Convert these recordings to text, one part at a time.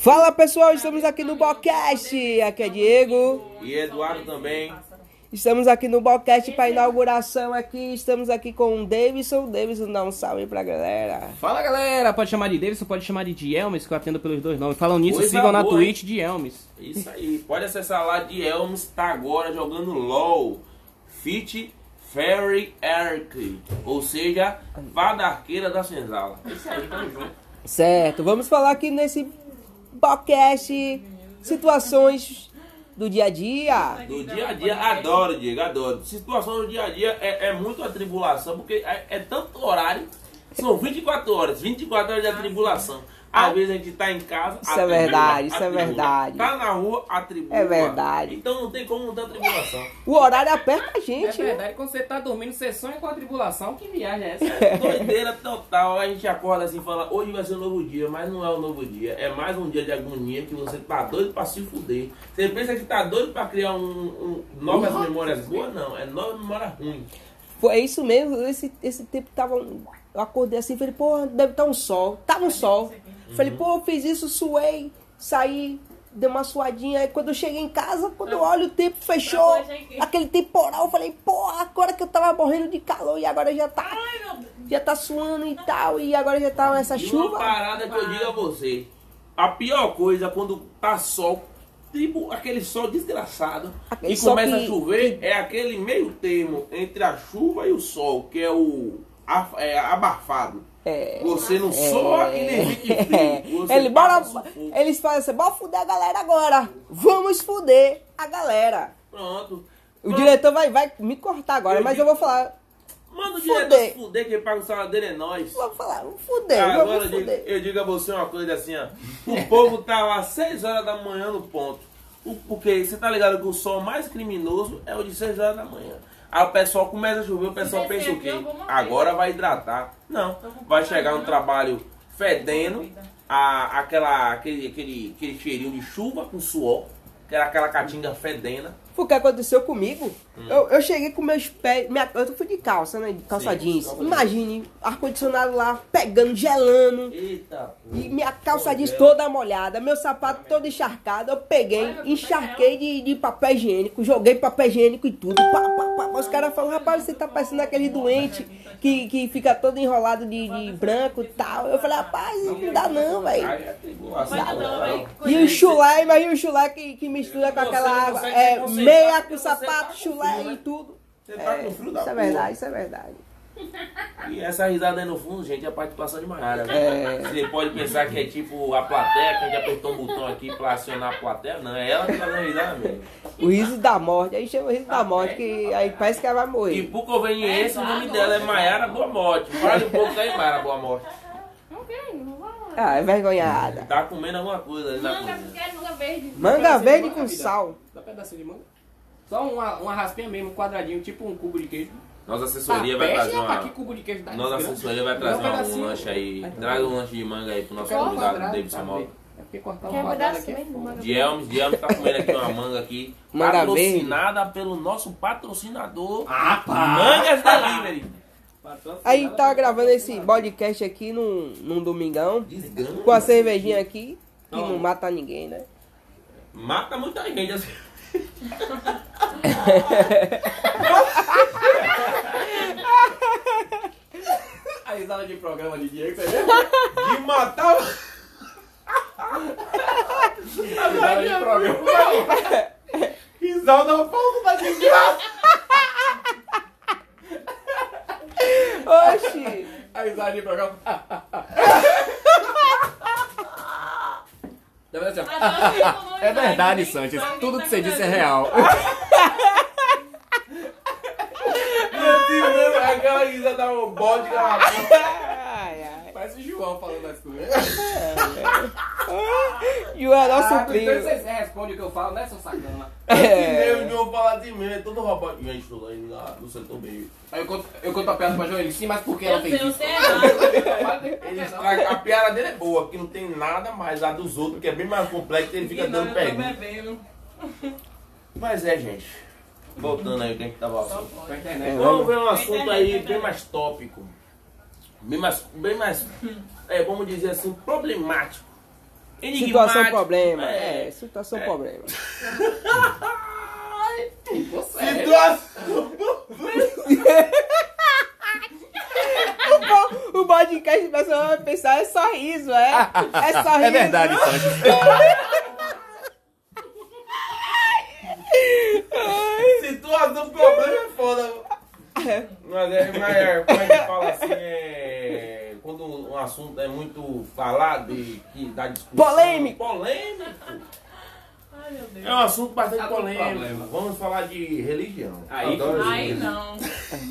Fala pessoal, estamos aqui no Bocast. Aqui é Diego. E Eduardo também. Estamos aqui no Bocast para inauguração aqui. Estamos aqui com o Davidson. Davidson, dá um salve pra galera. Fala galera, pode chamar de Davidson, pode chamar de Dielmes, que eu atendo pelos dois nomes. Falando nisso, Coisa sigam na boa, Twitch Dielmes. Isso aí. Pode acessar lá de Elms, tá agora jogando LOL. Fit Fairy Arc. Ou seja, Fada Arqueira da Senzala. Isso aí, tamo junto. Certo, vamos falar aqui nesse Bocast situações do dia a dia. Do dia a dia, adoro, Diego, adoro. Situação do dia a dia é, é muito atribulação, porque é, é tanto horário. São 24 horas, 24 horas de atribulação. Às vezes a gente tá em casa. Isso é verdade, isso é verdade. Tá na rua, atribula. É verdade. Então não tem como não ter atribulação. O horário aperta a É gente. né? verdade, quando você tá dormindo, você sonha com a tribulação. Que viagem é essa? Doideira total. A gente acorda assim e fala, hoje vai ser um novo dia, mas não é um novo dia. É mais um dia de agonia que você tá doido pra se fuder. Você pensa que tá doido pra criar um, um- novas memórias boas? Não, é nova memória ruim. Foi isso mesmo, esse, esse tempo tava. Eu acordei assim, falei, pô, deve estar um sol. Tava um sol. Falei, pô, eu fiz isso, suei, saí, dei uma suadinha. Aí quando eu cheguei em casa, quando eu olho o tempo fechou, aquele temporal, eu falei, pô, agora que eu tava morrendo de calor e agora já tá. Já tá suando e tal, e agora já tá essa E uma chuva. parada que eu digo a você. A pior coisa quando tá sol, tipo aquele sol desgraçado, Aquele e sol começa que- a chover, é aquele meio termo entre a chuva e o sol, que é o é, abafado. É. Você não soa e nem fica frio. Você Ele bora, eles falam assim, bora fuder a galera agora. Vamos fuder a galera. Pronto. O diretor vai, vai me cortar agora, Eu mas eu digo- vou falar. Manda o Fuder. diretor fuder, quem paga o salário dele é nós. Vou falar, vamos fuder, Agora eu digo, eu digo a você uma coisa assim, ó. O povo tá lá às 6 horas da manhã no ponto. O- Porque você tá ligado que o sol mais criminoso é o de 6 horas da manhã. Aí o pessoal começa a chover, o pessoal descer pensa o quê? Agora vai hidratar. Não. Vai chegar um trabalho fedendo, a, aquela, aquele, aquele, aquele cheirinho de chuva com suor, que era aquela catinga fedendo. Foi o que aconteceu comigo. Hum. Eu, eu cheguei com meus pés. Minha, eu fui de calça, né? de Calça Sim, jeans. calça Imagine, ar-condicionado lá, pegando, gelando. Eita. E minha calça jeans Congela. toda molhada, meu sapato todo encharcado. Eu peguei, encharquei de, de papel higiênico, joguei papel higiênico e tudo. Pá, pá, pá. Os caras falam, rapaz, você tá parecendo aquele doente que, que fica todo enrolado de, de branco e tal. Eu falei, rapaz, não dá não, velho. É. E o chulé, imagina o chulé que, que mistura com aquela água. É, meia com sapato, tá chulé frio, né? e tudo. Você tá com frio da Isso é porra. verdade, isso é verdade. E essa risada aí no fundo, gente, é a participação de Mayara. viu? É. Você pode pensar que é tipo a plateia, que a gente apertou um botão aqui pra acionar a plateia. Não, é ela que tá dando risada mesmo. O riso da morte, aí chama o riso da morte, que aí parece que ela vai E morrer. por conveniência, o nome dela é Mayara Boa Morte. Fale um pouco aí, Mayara Boa Morte. Não quero, não vou. Ah, é vergonhada. Tá comendo alguma coisa ali na Manga, verde. Manga verde com sal. Dá pedacinho de manga? Só uma, uma raspinha mesmo, um quadradinho, tipo um cubo de queijo. Nossa assessoria Ah, vai trazer que uma. cubo de queijo Nossa assessoria vai trazer um uma- um lanche aí. Vai. Traz um lanche de manga aí pro nosso convidado, David? Samuel. É porque cortar um um pedaço aqui é Dielmes, Dielmes tá comendo aqui uma manga aqui. Manga patrocinada pelo nosso patrocinador. Ah, pá! Mangas Delivery. Aí a gente tava gravando esse podcast aqui num, num domingão, Desgrama. com a cervejinha aqui, que não mata ninguém, né? Mata muita gente assim. A risada de programa de Diego, você vê? De matar. A risada de programa. Risada falta da desgraça. Oxi! A risada de programa. Tá assim, ó? É verdade, Sanches. Tudo que você disse é real. Meu Deus, mesmo, aquela risada robótica. Ai, ai. Parece o João falando as coisas. João é nosso Ah, então primo. Vocês respondem o que eu falo, né, seu sacana? Assim É. mesmo, eu vou falar assim mesmo, é todo robótico. Gente, tô lá lá no setor meio. Aí eu conto, eu conto a piada pra Joeli, sim, mas por que ela Eu fez sei, eu isso? sei errado. Ele estraga- a piada dele é boa, que não tem nada mais. A dos outros, que é bem mais complexo, ele fica dando pergunta. Mas é, gente. Voltando aí o que a gente tava falando. Pra internet. Vamos ver um assunto aí bem mais tópico. Bem mais. Bem mais é, vamos dizer assim, problemático. Situação problema. É, situação É. problema. Sério. Situação. O podcast o pessoal vai pensar é só riso, é? É só riso. É verdade, Sanches. Situação problema é foda. Mas é, mas é, quando a gente fala assim, é. Quando um assunto é muito falado e que dá discussão. Polêmico. Polêmico. Ai, meu Deus. É um assunto bastante com polêmico. problema. Vamos falar de religião. Aí, Adoro religião.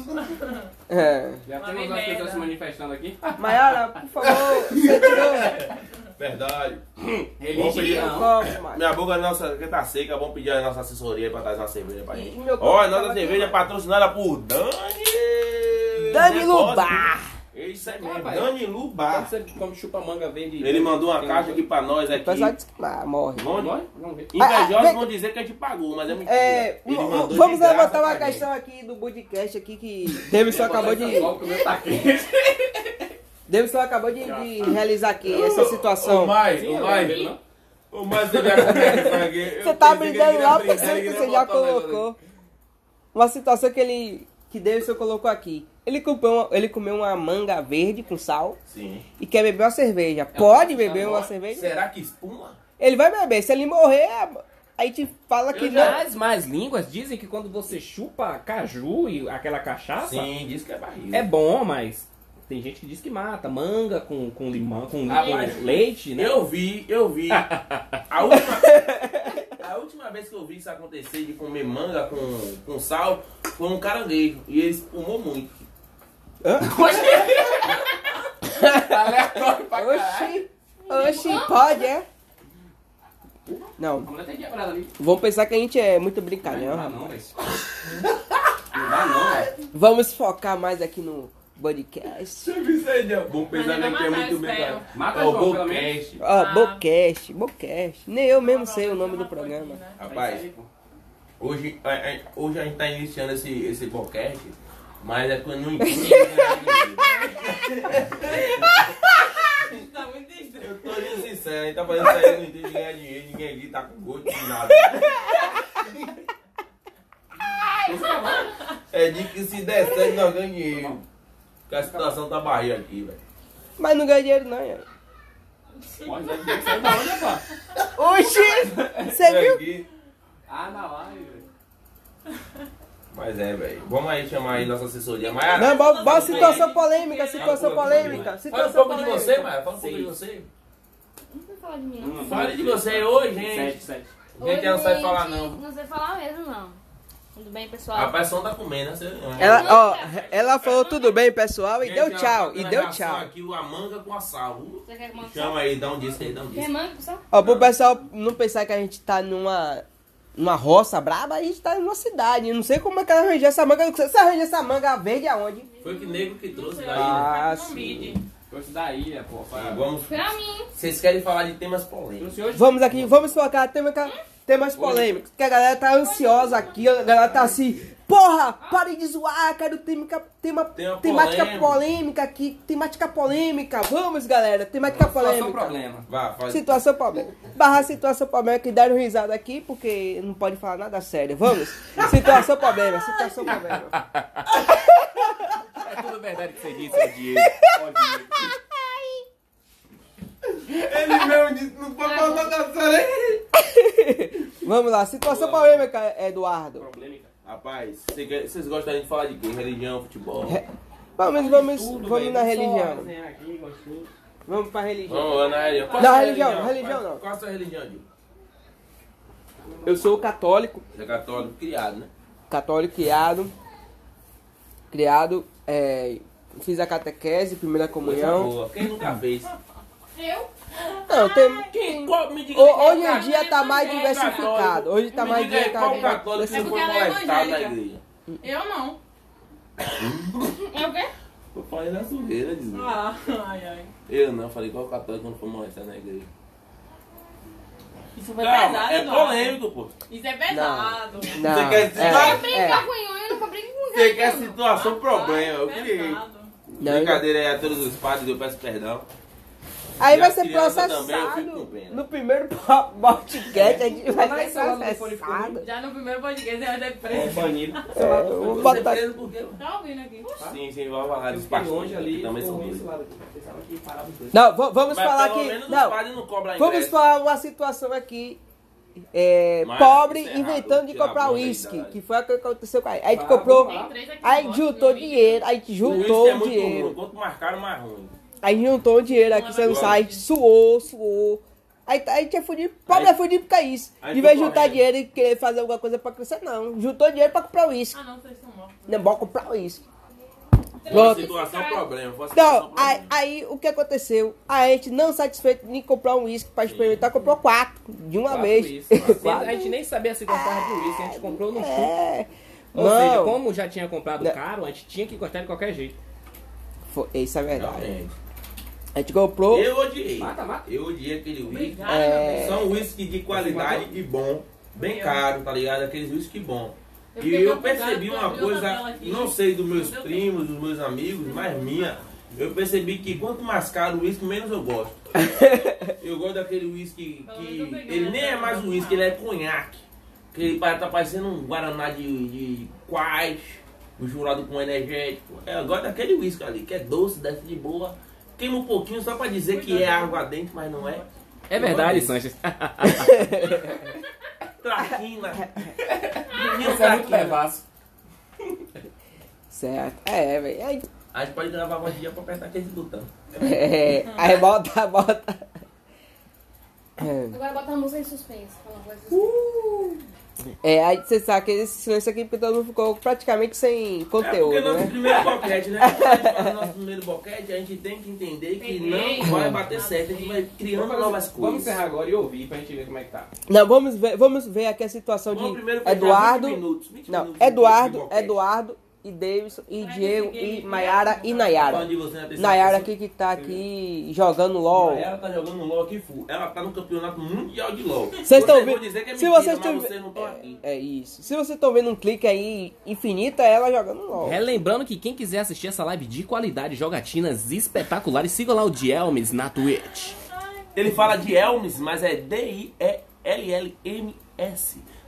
não. É. Já temos umas pessoas se manifestando aqui. Maiara, por favor, você tirou. Verdade. Religião. Minha boca nossa, que tá seca, vamos pedir a nossa assessoria pra trazer uma cerveja pra gente. Olha, nossa cerveja é patrocinada por Dani. Dani Negócio. Lubar. Isso aí. Dani Lubar. você come chupa manga verde. Ele mandou uma caixa aqui pra nós O aqui. pessoal disse que ah, morre. Vamos ver. Ah, ah, Invejosos vem- vão dizer que a gente pagou, mas é mentira. É, Ele de vamos levantar uma questão aqui do podcast aqui que Davidson acabou de. O. Davidson acabou de, de realizar aqui essa situação. mais, eu mais. Ô, mais, você já conhece aqui. Você tá brindando lá, pensando que você já colocou. Uma situação que ele. que Davidson colocou aqui. Ele comeu, uma, ele comeu uma manga verde com sal Sim. e quer beber uma cerveja. Pode posso beber uma cerveja? Será que espuma? Ele vai beber. Se ele morrer, a gente fala que não. as mais línguas dizem que quando você chupa caju e aquela cachaça, Sim, diz que é barriga. é bom, mas tem gente que diz que mata. Manga com, com limão, com, Rapaz, com leite, né? Eu vi, eu vi. A última, a última vez que eu vi isso acontecer de comer manga com, com sal foi um caranguejo. E ele espumou muito. Aleatório pra caralho. Oxi, oxi, pode, é? Não, vamos pensar que a gente é muito Não rapaz. não. Não dá não, velho. Vamos focar mais aqui no podcast. Vamos pensar que é muito bem. Mata É o. Bocast. Ó, Ah. Bocast, Bocast. Nem eu mesmo sei o nome do programa. Rapaz, hoje, hoje a gente tá iniciando esse, esse podcast, mas é quando não entende. Tá muito estranho. Eu tô sendo sincero, a gente tá fazendo isso aí, não entende ganhar dinheiro, ninguém aqui tá com gosto de nada. É de que se der certo nós ganhamos dinheiro. Porque a situação tá barriga aqui, velho. Mas não ganha dinheiro, não, é. Pode dar dinheiro, sai da onde, pô? Oxi! Você viu? Ah, na live, velho. Mas é, velho. Vamos aí chamar aí nossa assessoria. Mas, Não, bora, bora situação polêmica, situação polêmica. Fala um pouco de você, Maia. Fala um pouco Sim. de você. Não vai falar de mim, não. Hum. Fale de você hoje, gente. Sete, sete. Gente, ela não sabe falar, não. Não sei falar mesmo, não. Tudo bem, pessoal? A pessoa tá comendo, né? Ela, ó, ela falou tudo bem, pessoal, e Gente, deu tchau, tá e deu tchau. Aqui a manga com a sal. Você quer que mande Chama aí, dá um disco aí, dá um Quer disco. manga, pessoal? Ó, pro pessoal não pensar que a gente tá numa, numa roça braba, a gente tá numa cidade. Eu Não sei como é que ela arranjou essa manga. Você arranjou essa manga verde aonde? Foi que nego que trouxe daí, né? Ah, Não sim. Trouxe da ilha, pô. Pra... Vamos. Pra mim. Vocês querem falar de temas polêmicos? Vamos aqui, vamos focar temas, temas polêmicos. Que a galera tá ansiosa aqui, a galera tá assim. Porra, parem de zoar, quero tema, tema, Tema temática polêmica. polêmica aqui, temática polêmica. Vamos, galera, temática Situação polêmica. problema. Vá, faz. Situação problema. Barra situação problema que deram risada aqui, porque não pode falar nada sério. Vamos? Situação problema, situação problema. É tudo verdade que você disse, Diego. Ele mesmo disse, não pode botar na série aí. Vamos lá, situação polêmica, Eduardo. Polêmica. Rapaz, vocês gostariam de falar de quê? Religião, futebol? Vamos, vamos, Tudo, vamos na religião. aqui. Vamos pra religião. Vamos lá na religião. Qual religião, religião não. Qual a sua religião, Dil? Eu sou católico, Você é católico criado, né? católico criado, criado, é, fiz a catequese, primeira comunhão. boa. Quem nunca fez? Eu? Não, tem, Quem? Qual, me diga qual hoje em católico- dia tá mais diversificado. Hoje tá mais Qual diversificado. católico que É foi porque ela é molestado na evangélica. igreja? Eu não. É o quê? Eu falei na sujeira, dizendo. Ah, ai, ai. Eu não, falei qual católico quando foi molestado na igreja. Isso foi Calma, pesado, é polêmico, pô. Isso é pesado. Não, Você quer dizer- é, Eu brinco é. com o eu nunca brinco com Você ninguém. quer não. situação problema, eu Rapaz, queria. Não, Brincadeira aí a todos os padres, eu peço perdão. Aí E vai ser processado. No primeiro po- podcast a gente vai Mas ser processado. Já no primeiro podcast eu até É preso. banido. É, eu vou Você botar. preso por quê? Tá ouvindo aqui? Sim, sim, vai falar dos pastores ali, que também são. Não, va- vamos Mas falar aqui. Não, vamos falar uma situação aqui. É, Mas pobre é errado, inventando de comprar uísque, que foi o que aconteceu com a gente. Comprou, vamos aí juntou dinheiro, a gente O juntou é o muito dinheiro. ruim. Quanto mais caro, mais ruim. Aí juntou o dinheiro aqui, você não Agora. sai, suou, suou. Aí a gente é fudido, pobre Aí- é fudido por causa isso. aí De vez de juntar correndo. dinheiro e querer fazer alguma coisa pra crescer, não. Juntou dinheiro pra comprar uísque. Ah, não, vocês estão mortos. Não é bom comprar uísque. Uma Pronto. situação problema. Foi uma situação Não, aí, problema. aí o que aconteceu? A gente não satisfeito em comprar um uísque pra experimentar, comprou quatro de uma Quatro vez. A gente nem sabia se gostava do uísque, a gente comprou no chute. É. Ou seja, Não. como já tinha comprado Não. caro, a gente tinha que gostar de qualquer jeito. Foi- isso é verdade. Realmente. A gente comprou. Eu odiei. Mata, mata. Eu odiei aquele whisky. Obrigada, É. São whisky de qualidade e bom. Bem caro, tá ligado? Aqueles whisky bom. Eu E eu percebi uma coisa, não sei dos meus primos, dos meus amigos, mas minha. Eu percebi que quanto mais caro o uísque, menos eu gosto. Eu gosto daquele uísque que. Ele né? nem é mais um uísque, ele é conhaque. Que ele tá parecendo um guaraná de, de quais, misturado com energético. É, eu gosto daquele uísque ali, que é doce, desce de boa. Queima um pouquinho só pra dizer que é água dentro, mas não é. É verdade, Sanches. Traquina. Isso é muito levaço. Certo. É, velho. Aí, A gente pode gravar um dia pra apertar aquele botão. é, aí bota, bota. Agora bota a música em suspense. Fala uma coisa suspense. É, aí você sabe que esse silêncio aqui porque todo mundo ficou praticamente sem É conteúdo, porque nosso né? primeiro boquete, né? Quando a gente faz nosso primeiro boquete, a gente tem que entender que não vai bater certo, a gente vai criando novas Vamos coisas. encerrar agora e ouvir pra gente ver como é que tá. Não, vamos ver, vamos ver aqui a situação Vamos de Eduardo. 20 minutos, 20 Não, minutos Eduardo. Eduardo e Davidson e Mas Diego e Maiara e Nayara. Terceira Nayara aqui que tá aqui jogando LOL. Nayara tá jogando LOL aqui full. Ela tá no campeonato mundial de LOL. Vocês estão vendo? dizer que é Se vocês estão estão aqui. É isso. Se vocês estão vendo um clique aí infinito, é ela jogando LOL. Relembrando que quem quiser assistir essa live de qualidade, jogatinas espetaculares, siga lá o Dielmes na Twitch. Ele fala de Elmes, mas é D-I-E-L-L-M-S.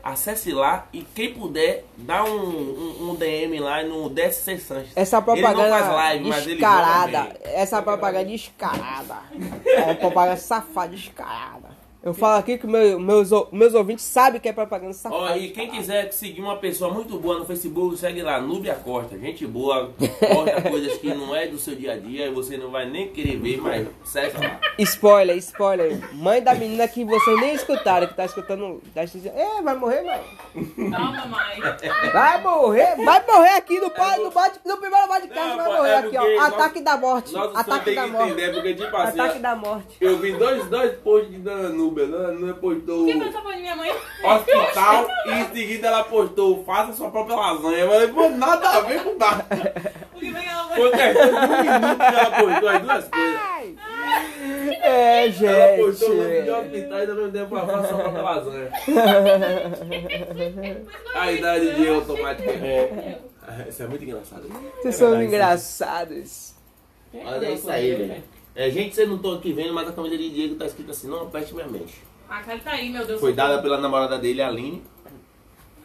Acesse lá e quem puder, dá um, um, um DM lá no DSC Sanches. Essa Ele propaganda faz live, ele descarada. Essa propaganda descarada. É uma propaganda safada, descarada. Eu falo aqui que meu- meus, meus ouvintes sabem que é propaganda safada. Ó, e quem quiser seguir uma pessoa muito boa no Facebook, segue lá, Núbia Costa. Gente boa, posta coisas que não é do seu dia a dia e você não vai nem querer ver, mas segue lá. Spoiler, spoiler. Mãe da menina que vocês nem escutaram, que tá escutando. Tá dizendo, é, vai morrer, mãe. Calma, mãe. Vai morrer, vai morrer aqui no, pai, no, bate, no primeiro podcast, Não, vai pô, morrer é aqui, ó. nós- Ataque da morte. Ataque tem da que morte. entender, porque tipo assim, Ataque ó, da morte. eu vi dois, dois posts de Dana Núbia. Dana Núbia postou Quem foi essa porra de minha mãe? hospital e em seguida ela postou faça sua própria lasanha. Eu falei, pô, nada a ver com nada. O que que ela foi? Foi questão de um minuto que ela postou as duas coisas. É, Ela postou o nome de gente. hospital e também deu pra fazer sua própria lasanha. A idade de automática. É. Isso é muito engraçado. Vocês são engraçados. Olha isso aí, velho. É, gente, vocês não estão aqui vendo, mas a camisa de Diego tá escrito assim, não aperte minha mente. A cara tá aí, meu Deus. Foi dada pela namorada dele, Aline.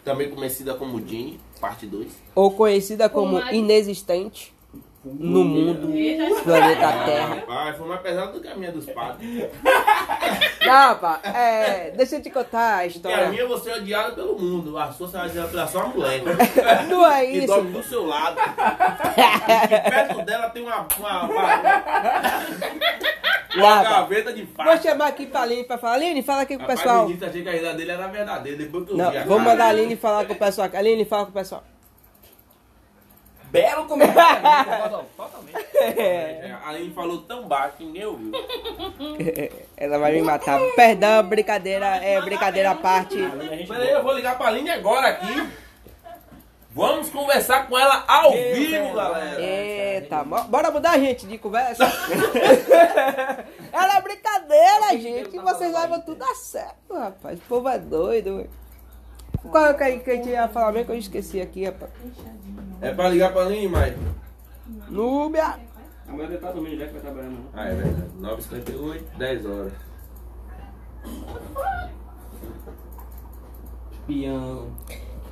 Também conhecida como Dini, parte 2. Ou conhecida como inexistente no mundo, Eita, planeta Terra. Rapaz, foi mais pesado do que a minha dos padres. Não, pá, é, deixa eu te contar a Porque a história. minha você é odiada pelo mundo. A sua você é odiada pela sua mulher. Não é Que isso. dorme do seu lado. E perto dela tem uma, uma, uma, uma gaveta de Vou faca. chamar aqui pra Aline pra falar. Aline, fala aqui com o Rapaz, pessoal. no início achei que a risada dele era verdadeira. Depois que eu vi Não, a vou cara- mandar a Aline falar com o pessoal. Aline, fala com o pessoal. Belo comentário. Totalmente. É, A Aline falou tão baixo que ninguém ouviu. Ela vai me matar. Perdão, brincadeira, é brincadeira à parte. Peraí, eu vou ligar pra Aline agora aqui. Vamos conversar com ela ao vivo, galera. Eita, bora mudar, gente, de conversa. Ela é brincadeira, gente. Vocês levam tudo a sério, rapaz. O povo é doido. Qual é o que a gente ia falar mesmo que eu esqueci aqui, rapaz? É pra ligar pra Aline, Mike? Núbia. Amanhã ele tá dormindo já que vai trabalhando. não. Ah, é verdade. 9h58, 10 horas. Espião.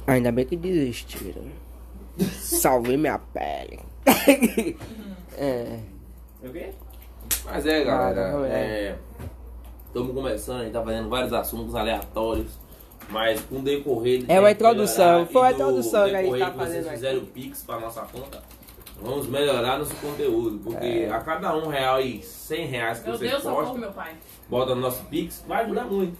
Ainda bem que desistiram. Salvei minha pele. é. É o quê? Mas é, galera. Ah, é. Estamos começando, a gente tá fazendo vários assuntos aleatórios. Mas com o decorrer. É uma introdução, foi uma e introdução que a gente decorrer tá que vocês fazendo fizeram o Pix para nossa conta. Vamos melhorar nosso conteúdo. Porque a cada um real e 100 reais que Meu vocês Deus, postam, meu pai. bota no nosso Pix, vai ajudar muito.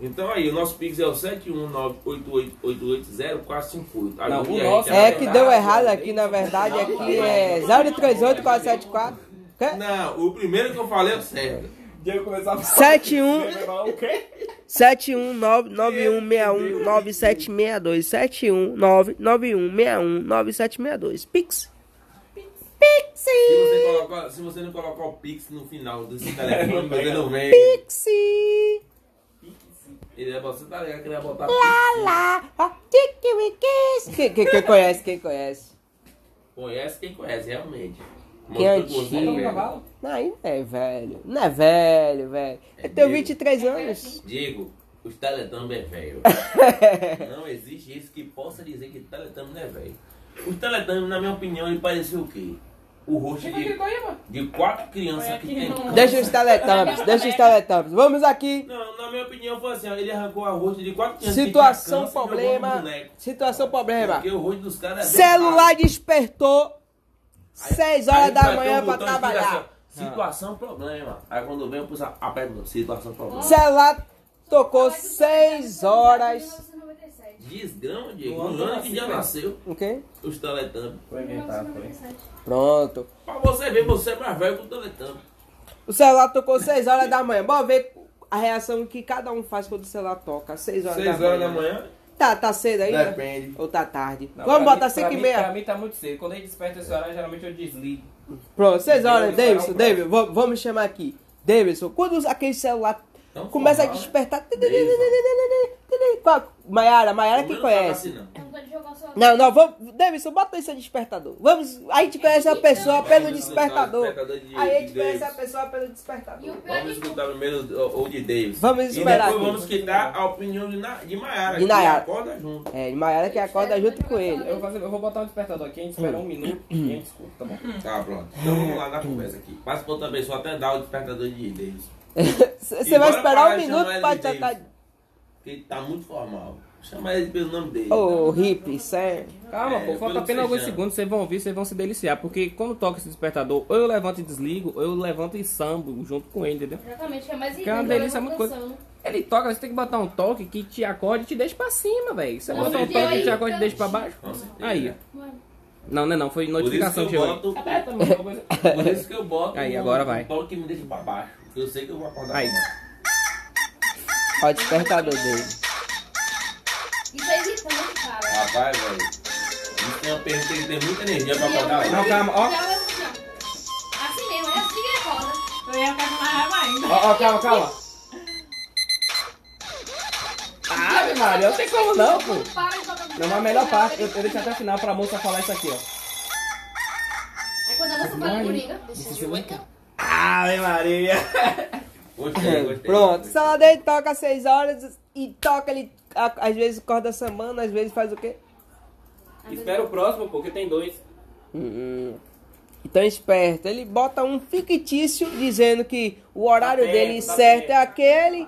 Então aí, o nosso Pix é o 71988880458. Não, o nosso É que deu errado aqui, na verdade, aqui é 038474. Quê? Não, o primeiro que eu falei é o certo. Diego começar a 71 O quê? 71991619762. 71991619762. Pix. Se você, colocar, se você não colocar o Pix no final desse telefone, você não vem. Pixi. Ele vai você tá ligado que ele vai botar Lá, quem, quem conhece, quem conhece? Conhece quem conhece, realmente. Que antigo. é. cavalo? Não, aí não é velho. Não é velho, velho. Eu tenho Diego. 23 anos. Diego, os Teletumbis é velho. não existe isso que possa dizer que Teletumbis não é velho. Os Teletumbis, na minha opinião, ele parecia o quê? O rosto de, de quatro crianças que tem. Deixa os teletubbies, deixa os teletubbies. Vamos aqui. Não, na minha opinião foi assim, ó, ele arrancou a rosto de quatro crianças Situação, que tinha câncer e jogou no problema. boneco. Situação, problema. Porque o rosto dos caras é bem Celular despertou. Aí- 6 aí horas da vai ter um manhã pra assim, trabalhar. ó, situação, problema. Aí quando vem, eu pus a aperta situação, problema. Celular tocou 6 horas. 1997. Desgrama, Diego. No ano No ano que já nasceu, O quê? os. Foi foi. 1997. Pronto. Pra você ver, você é mais velho que o Teletumbis. O celular tocou 6 horas da manhã. Bora ver a reação que cada um faz quando o celular toca. 6 horas, 6 da, horas manhã. da manhã? Tá, tá cedo aí? né? Depende. Ou tá tarde? Não, Vamos botar mim- 5 pra e meia. Pra mim tá muito cedo. Quando ele desperta esse horário, geralmente eu desligo. Pronto, 6 horas. Davidson, o Davidson, va- vamos chamar aqui. Davidson, quando aquele celular Tão começa a formal, né? despertar. Maiara, Maiara que não conhece. assim, não. Vontade de jogar o celular. Não, não, vamos. Davidson, bota esse despertador. Vamos. A gente conhece a pessoa pelo despertador. o Aí a gente conhece a pessoa pelo E despertador. o é Vamos escutar primeiro o, o de Davis. Vamos E esperar depois aqui. vamos escutar a opinião de, Na, de Maiara. De que Nayara. acorda junto. É, de Maiara que acorda junto com ele. Eu vou, fazer, eu vou botar um despertador aqui, a gente espera um minuto e a gente escuta, tá bom? Tá, pronto. Então vamos lá na conversa aqui. Passa pra outra pessoa até dar o despertador de Davis. Você vai esperar um de minuto pra de. Davis. Porque ele tá muito formal. Chama ele pelo nome dele. Ô, hippie, sério. Calma, É, pô, falta apenas alguns chama. segundos, vocês vão ouvir, vocês vão se deliciar. Porque quando toca esse despertador, ou eu levanto e desligo, ou eu levanto e sambo junto com ele, entendeu? Exatamente, é mais Que é uma delícia, muito tô coisa. Ele toca, você tem que botar um toque que te acorde e te deixa pra cima, velho. Você bota um toque que te acorde e te deixa pra baixo. Aí, Não, não é não, foi notificação que chegou uma coisa. Por isso que eu boto Aí, agora vai. um toque que me deixa pra baixo. Eu sei que eu vou acordar Aí. Ó, o despertador dele. Isso é irritante, cara. Rapaz, velho. Isso tem uma pergunta que tem muita energia pra acordar. Não, calma, ó. Assim, ó. Assim mesmo, é assim que ele acorda. Eu ia ficar com mais raiva ainda. Ó, ó, calma, calma. Ave Maria, não tem como não, pô. Não para de tocar Não, mas a melhor parte, eu, eu deixo até o final pra moça falar isso aqui, ó. Aí quando a moça fala comigo, deixa eu ver. Ave Maria. Gostei, gostei. Pronto, toca às 6 horas e toca ele. a- Às vezes acorda semana, às vezes faz o quê? Espera o próximo, porque tem dois. Hum, Então esperto, ele bota um fictício dizendo que o horário Tá perto, dele tá certo é aquele,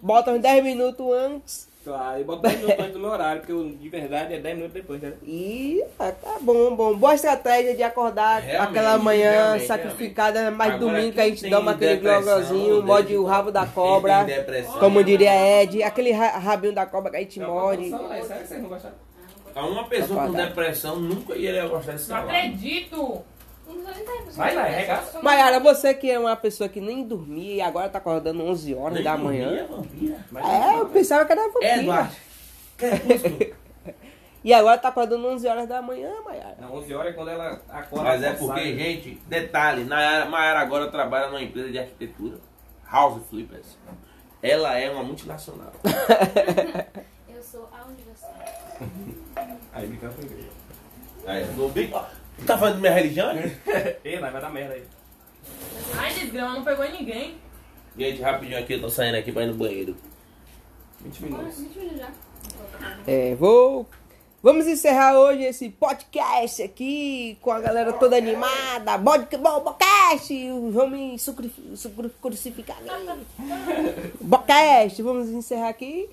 bota uns 10 minutos antes Claro, e bota 10 minutos antes do meu horário, porque eu, de verdade é 10 minutos depois, né? e ah, tá bom, bom. Boa estratégia de acordar Realmente, aquela manhã realmente, sacrificada, mas Agora, domingo que a gente toma aquele glogozinho, morde o rabo da cobra, como diria Ed, aquele ra- rabinho da cobra que a gente morde. Sério que vocês não gostaram? Uma pessoa com depressão nunca iria gostar desse Não acredito. Não precisa nem ter, Vai lá, pessoal. arregaça. Mayara, você que é uma pessoa que nem dormia e agora tá acordando 11 horas Nem da dormia, manhã. vampira. É, eu pensava que era vampira. Crepúsculo. E agora tá acordando 11 horas da manhã, Mayara. Não, 11 horas é quando ela acorda. Mas é porque, gente, detalhe, Mayara agora trabalha numa empresa de arquitetura, House Flippers. Ela é uma multinacional. Eu sou a universidade. Aí fica com Aí, no Big Tá falando de minha religião? Ei, vai dar merda aí. Ai, desgrama, não pegou em ninguém. Gente, rapidinho aqui, eu tô saindo aqui pra ir no banheiro. 20 minutos. 20 minutos já. É, vou. Vamos encerrar hoje esse podcast aqui com a galera toda animada. Sucri- sucri- crucificar ali. Bocast! Vamos encerrar aqui.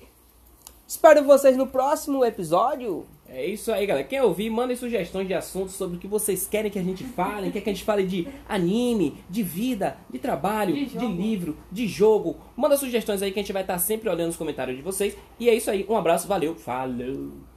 Espero vocês no próximo episódio. É isso aí, galera. Quem ouvir, mandem sugestões de assuntos sobre o que vocês querem que a gente fale. Quer que a gente fale de anime, de vida, de trabalho, De de, livro, de jogo. Manda sugestões aí que a gente vai estar sempre olhando os comentários de vocês. E é isso aí. Um abraço, valeu, falou!